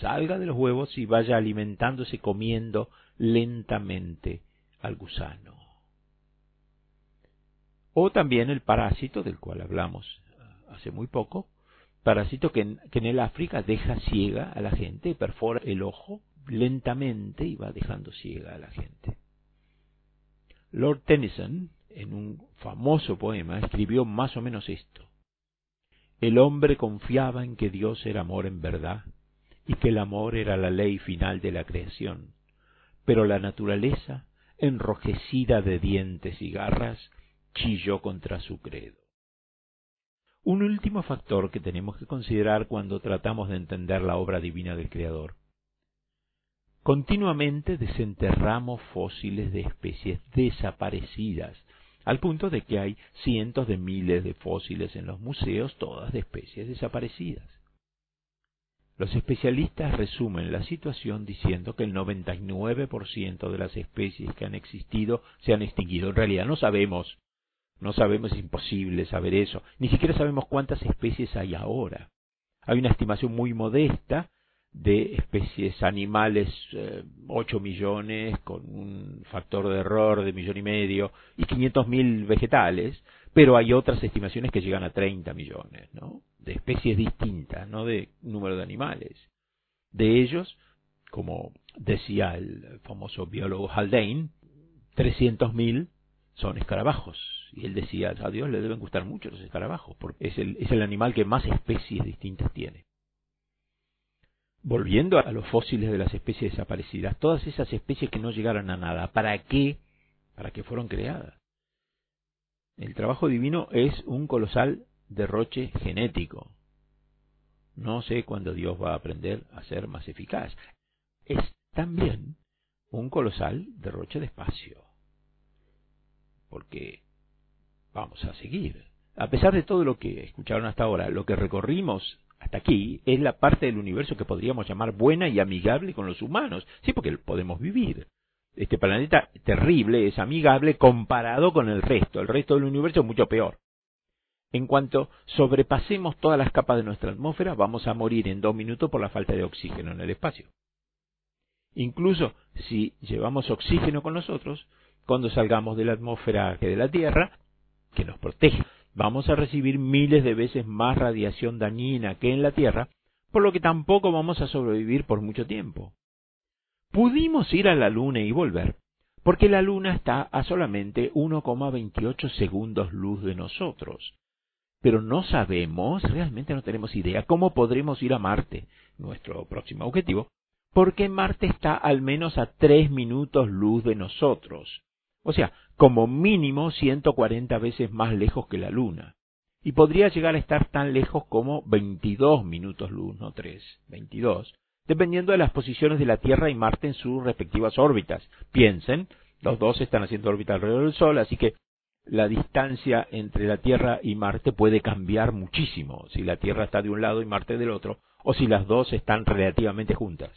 salga de los huevos y vaya alimentándose comiendo lentamente al gusano. O también el parásito del cual hablamos ah, hace muy poco, parásito que en, que en el África deja ciega a la gente, perfora el ojo lentamente y va dejando ciega a la gente. Lord Tennyson, en un famoso poema, escribió más o menos esto. El hombre confiaba en que Dios era amor en verdad y que el amor era la ley final de la creación. Pero la naturaleza, enrojecida de dientes y garras, chilló contra su credo. Un último factor que tenemos que considerar cuando tratamos de entender la obra divina del Creador. Continuamente desenterramos fósiles de especies desaparecidas, al punto de que hay cientos de miles de fósiles en los museos, todas de especies desaparecidas. Los especialistas resumen la situación diciendo que el 99% de las especies que han existido se han extinguido. En realidad no sabemos, no sabemos, es imposible saber eso. Ni siquiera sabemos cuántas especies hay ahora. Hay una estimación muy modesta de especies animales, eh, 8 millones, con un factor de error de millón y medio, y 500 mil vegetales, pero hay otras estimaciones que llegan a 30 millones, ¿no? De especies distintas, no de número de animales. De ellos, como decía el famoso biólogo Haldane, 300.000 son escarabajos Y él decía, a Dios le deben gustar mucho los escarabajos, porque es el, es el animal que más especies distintas tiene. Volviendo a los fósiles de las especies desaparecidas, todas esas especies que no llegaron a nada, ¿para qué? ¿Para qué fueron creadas? El trabajo divino es un colosal derroche genético. No sé cuándo Dios va a aprender a ser más eficaz. Es también un colosal derroche de espacio. Porque vamos a seguir. A pesar de todo lo que escucharon hasta ahora, lo que recorrimos hasta aquí es la parte del universo que podríamos llamar buena y amigable con los humanos. Sí, porque podemos vivir. Este planeta terrible es amigable comparado con el resto. El resto del universo es mucho peor. En cuanto sobrepasemos todas las capas de nuestra atmósfera, vamos a morir en dos minutos por la falta de oxígeno en el espacio. Incluso si llevamos oxígeno con nosotros, cuando salgamos de la atmósfera que de la Tierra, que nos protege, vamos a recibir miles de veces más radiación dañina que en la Tierra, por lo que tampoco vamos a sobrevivir por mucho tiempo. Pudimos ir a la Luna y volver, porque la Luna está a solamente 1,28 segundos luz de nosotros. Pero no sabemos, realmente no tenemos idea, cómo podremos ir a Marte, nuestro próximo objetivo, porque Marte está al menos a 3 minutos luz de nosotros. O sea, como mínimo 140 veces más lejos que la Luna. Y podría llegar a estar tan lejos como 22 minutos luz, no 3, 22, dependiendo de las posiciones de la Tierra y Marte en sus respectivas órbitas. Piensen, los dos están haciendo órbita alrededor del Sol, así que la distancia entre la Tierra y Marte puede cambiar muchísimo si la Tierra está de un lado y Marte del otro, o si las dos están relativamente juntas.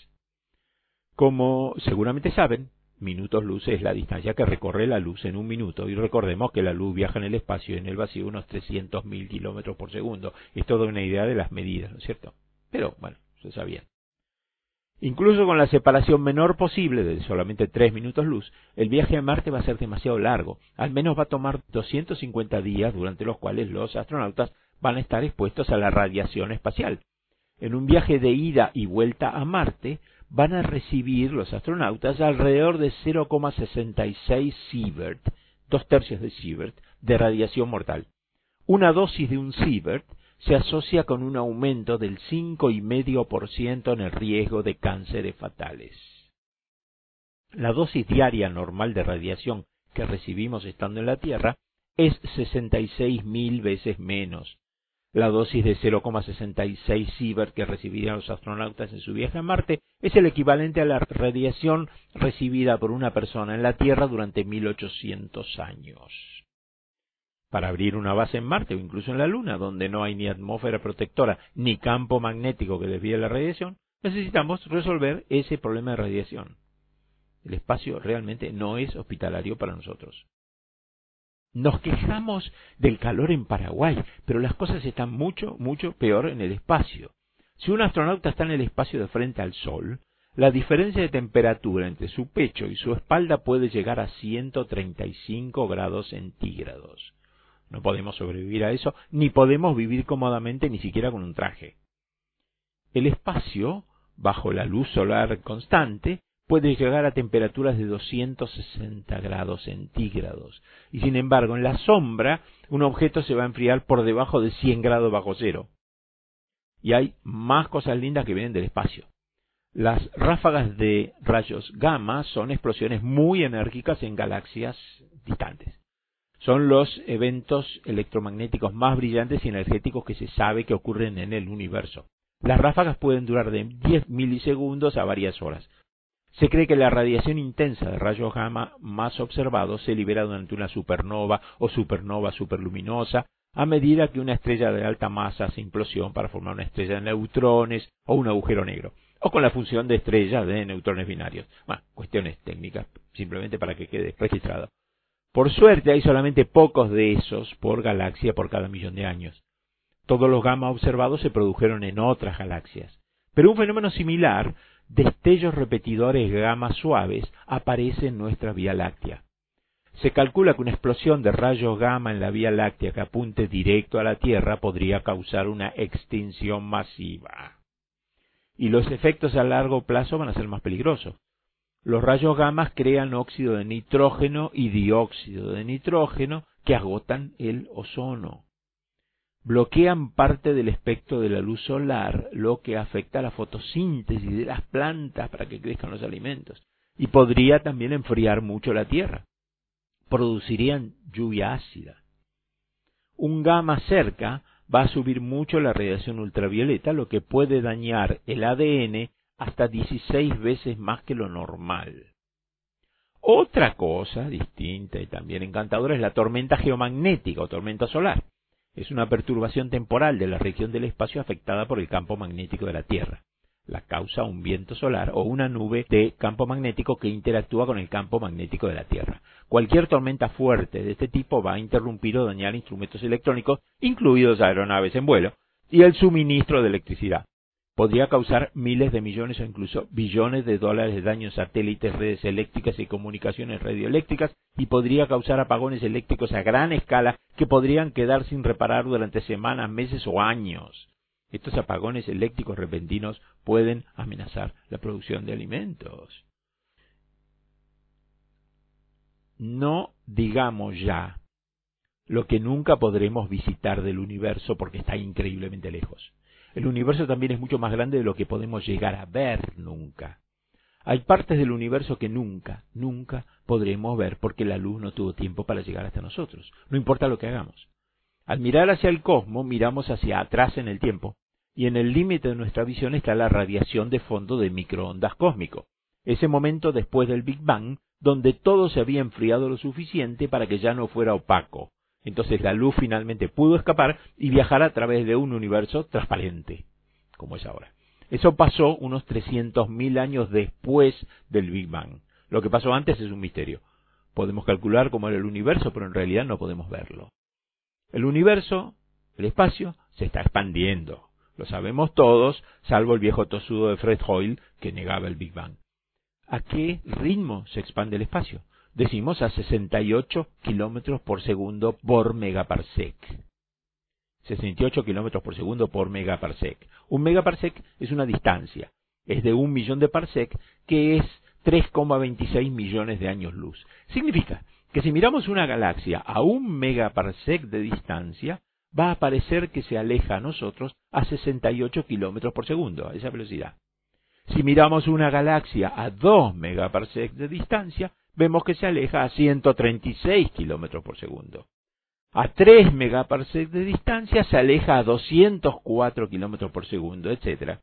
Como seguramente saben, minutos luz es la distancia que recorre la luz en un minuto. Y recordemos que la luz viaja en el espacio y en el vacío unos 300.000 kilómetros por segundo. Es toda una idea de las medidas, ¿no es cierto? Pero, bueno, se sabía. Incluso con la separación menor posible de solamente 3 minutos luz, el viaje a Marte va a ser demasiado largo. Al menos va a tomar 250 días durante los cuales los astronautas van a estar expuestos a la radiación espacial. En un viaje de ida y vuelta a Marte, van a recibir los astronautas alrededor de 0,66 sievert, dos tercios de sievert, de radiación mortal. Una dosis de un sievert se asocia con un aumento del 5,5% en el riesgo de cánceres fatales. La dosis diaria normal de radiación que recibimos estando en la Tierra es 66.000 veces menos, la dosis de 0,66 sievert que recibirían los astronautas en su viaje a Marte es el equivalente a la radiación recibida por una persona en la Tierra durante 1800 años. Para abrir una base en Marte o incluso en la Luna, donde no hay ni atmósfera protectora ni campo magnético que desvíe la radiación, necesitamos resolver ese problema de radiación. El espacio realmente no es hospitalario para nosotros. Nos quejamos del calor en Paraguay, pero las cosas están mucho, mucho peor en el espacio. Si un astronauta está en el espacio de frente al Sol, la diferencia de temperatura entre su pecho y su espalda puede llegar a 135 grados centígrados. No podemos sobrevivir a eso, ni podemos vivir cómodamente ni siquiera con un traje. El espacio, bajo la luz solar constante, puede llegar a temperaturas de 260 grados centígrados. Y sin embargo, en la sombra, un objeto se va a enfriar por debajo de 100 grados bajo cero. Y hay más cosas lindas que vienen del espacio. Las ráfagas de rayos gamma son explosiones muy enérgicas en galaxias distantes. Son los eventos electromagnéticos más brillantes y energéticos que se sabe que ocurren en el universo. Las ráfagas pueden durar de 10 milisegundos a varias horas. Se cree que la radiación intensa de rayos gamma más observados se libera durante una supernova o supernova superluminosa a medida que una estrella de alta masa hace implosión para formar una estrella de neutrones o un agujero negro, o con la función de estrella de neutrones binarios. Bueno, cuestiones técnicas, simplemente para que quede registrado. Por suerte hay solamente pocos de esos por galaxia por cada millón de años. Todos los gamma observados se produjeron en otras galaxias. Pero un fenómeno similar destellos repetidores gamma suaves aparecen en nuestra Vía Láctea. Se calcula que una explosión de rayos gamma en la Vía Láctea que apunte directo a la Tierra podría causar una extinción masiva. Y los efectos a largo plazo van a ser más peligrosos. Los rayos gamma crean óxido de nitrógeno y dióxido de nitrógeno que agotan el ozono. Bloquean parte del espectro de la luz solar, lo que afecta a la fotosíntesis de las plantas para que crezcan los alimentos. Y podría también enfriar mucho la tierra. Producirían lluvia ácida. Un gamma cerca va a subir mucho la radiación ultravioleta, lo que puede dañar el ADN hasta 16 veces más que lo normal. Otra cosa distinta y también encantadora es la tormenta geomagnética o tormenta solar. Es una perturbación temporal de la región del espacio afectada por el campo magnético de la Tierra. La causa un viento solar o una nube de campo magnético que interactúa con el campo magnético de la Tierra. Cualquier tormenta fuerte de este tipo va a interrumpir o dañar instrumentos electrónicos, incluidos aeronaves en vuelo, y el suministro de electricidad podría causar miles de millones o incluso billones de dólares de daño en satélites, redes eléctricas y comunicaciones radioeléctricas y podría causar apagones eléctricos a gran escala que podrían quedar sin reparar durante semanas, meses o años. Estos apagones eléctricos repentinos pueden amenazar la producción de alimentos. No digamos ya lo que nunca podremos visitar del universo porque está increíblemente lejos. El universo también es mucho más grande de lo que podemos llegar a ver nunca. Hay partes del universo que nunca, nunca podremos ver porque la luz no tuvo tiempo para llegar hasta nosotros, no importa lo que hagamos. Al mirar hacia el cosmos, miramos hacia atrás en el tiempo, y en el límite de nuestra visión está la radiación de fondo de microondas cósmico, ese momento después del Big Bang, donde todo se había enfriado lo suficiente para que ya no fuera opaco, entonces la luz finalmente pudo escapar y viajar a través de un universo transparente, como es ahora. Eso pasó unos 300.000 años después del Big Bang. Lo que pasó antes es un misterio. Podemos calcular cómo era el universo, pero en realidad no podemos verlo. El universo, el espacio, se está expandiendo. Lo sabemos todos, salvo el viejo tosudo de Fred Hoyle que negaba el Big Bang. ¿A qué ritmo se expande el espacio? Decimos a 68 kilómetros por segundo por megaparsec. 68 kilómetros por segundo por megaparsec. Un megaparsec es una distancia, es de un millón de parsec, que es 3,26 millones de años luz. Significa que si miramos una galaxia a un megaparsec de distancia, va a parecer que se aleja a nosotros a 68 kilómetros por segundo, a esa velocidad. Si miramos una galaxia a 2 megaparsecs de distancia, vemos que se aleja a 136 kilómetros por segundo. A 3 megaparsecs de distancia se aleja a 204 kilómetros por segundo, etc.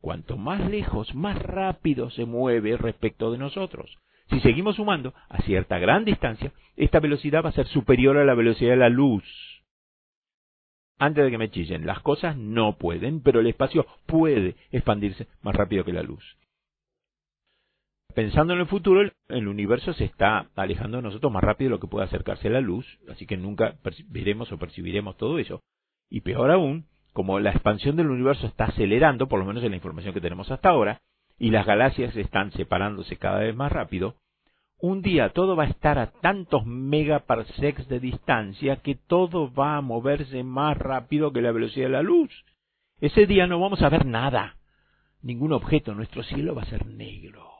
Cuanto más lejos, más rápido se mueve respecto de nosotros. Si seguimos sumando a cierta gran distancia, esta velocidad va a ser superior a la velocidad de la luz. Antes de que me chillen, las cosas no pueden, pero el espacio puede expandirse más rápido que la luz pensando en el futuro, el universo se está alejando de nosotros más rápido de lo que puede acercarse a la luz, así que nunca veremos o percibiremos todo eso. Y peor aún, como la expansión del universo está acelerando, por lo menos en la información que tenemos hasta ahora, y las galaxias están separándose cada vez más rápido, un día todo va a estar a tantos megaparsecs de distancia que todo va a moverse más rápido que la velocidad de la luz. Ese día no vamos a ver nada. Ningún objeto, nuestro cielo va a ser negro.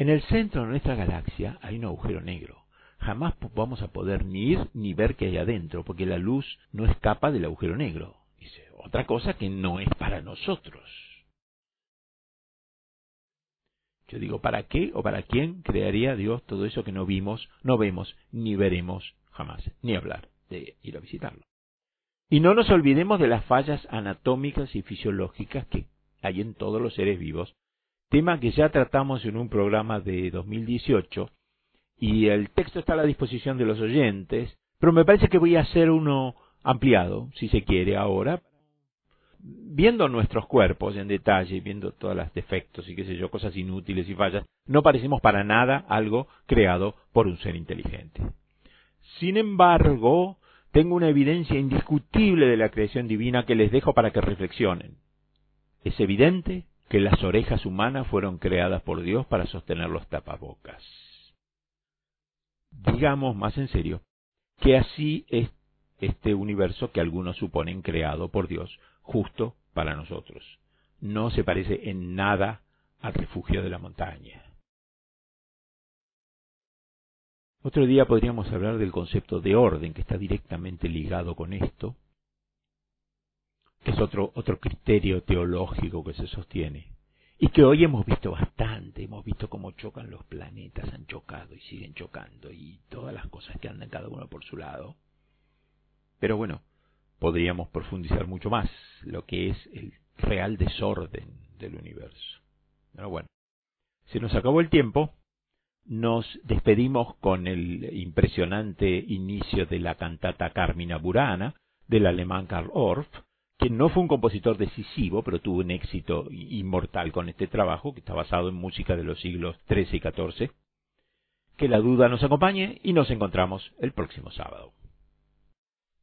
En el centro de nuestra galaxia hay un agujero negro. Jamás vamos a poder ni ir ni ver qué hay adentro, porque la luz no escapa del agujero negro. Dice, otra cosa que no es para nosotros. Yo digo, ¿para qué o para quién crearía Dios todo eso que no vimos, no vemos, ni veremos jamás, ni hablar de ir a visitarlo? Y no nos olvidemos de las fallas anatómicas y fisiológicas que hay en todos los seres vivos tema que ya tratamos en un programa de 2018 y el texto está a la disposición de los oyentes, pero me parece que voy a hacer uno ampliado, si se quiere, ahora, viendo nuestros cuerpos en detalle, viendo todos los defectos y qué sé yo, cosas inútiles y fallas, no parecemos para nada algo creado por un ser inteligente. Sin embargo, tengo una evidencia indiscutible de la creación divina que les dejo para que reflexionen. Es evidente que las orejas humanas fueron creadas por Dios para sostener los tapabocas. Digamos más en serio, que así es este universo que algunos suponen creado por Dios justo para nosotros. No se parece en nada al refugio de la montaña. Otro día podríamos hablar del concepto de orden que está directamente ligado con esto, que es otro, otro criterio teológico que se sostiene y que hoy hemos visto bastante, hemos visto cómo chocan los planetas, han chocado y siguen chocando y todas las cosas que andan cada uno por su lado. Pero bueno, podríamos profundizar mucho más lo que es el real desorden del universo. Pero bueno, se nos acabó el tiempo, nos despedimos con el impresionante inicio de la cantata Carmina Burana del alemán Karl Orff, que no fue un compositor decisivo, pero tuvo un éxito inmortal con este trabajo, que está basado en música de los siglos XIII y XIV. Que la duda nos acompañe y nos encontramos el próximo sábado.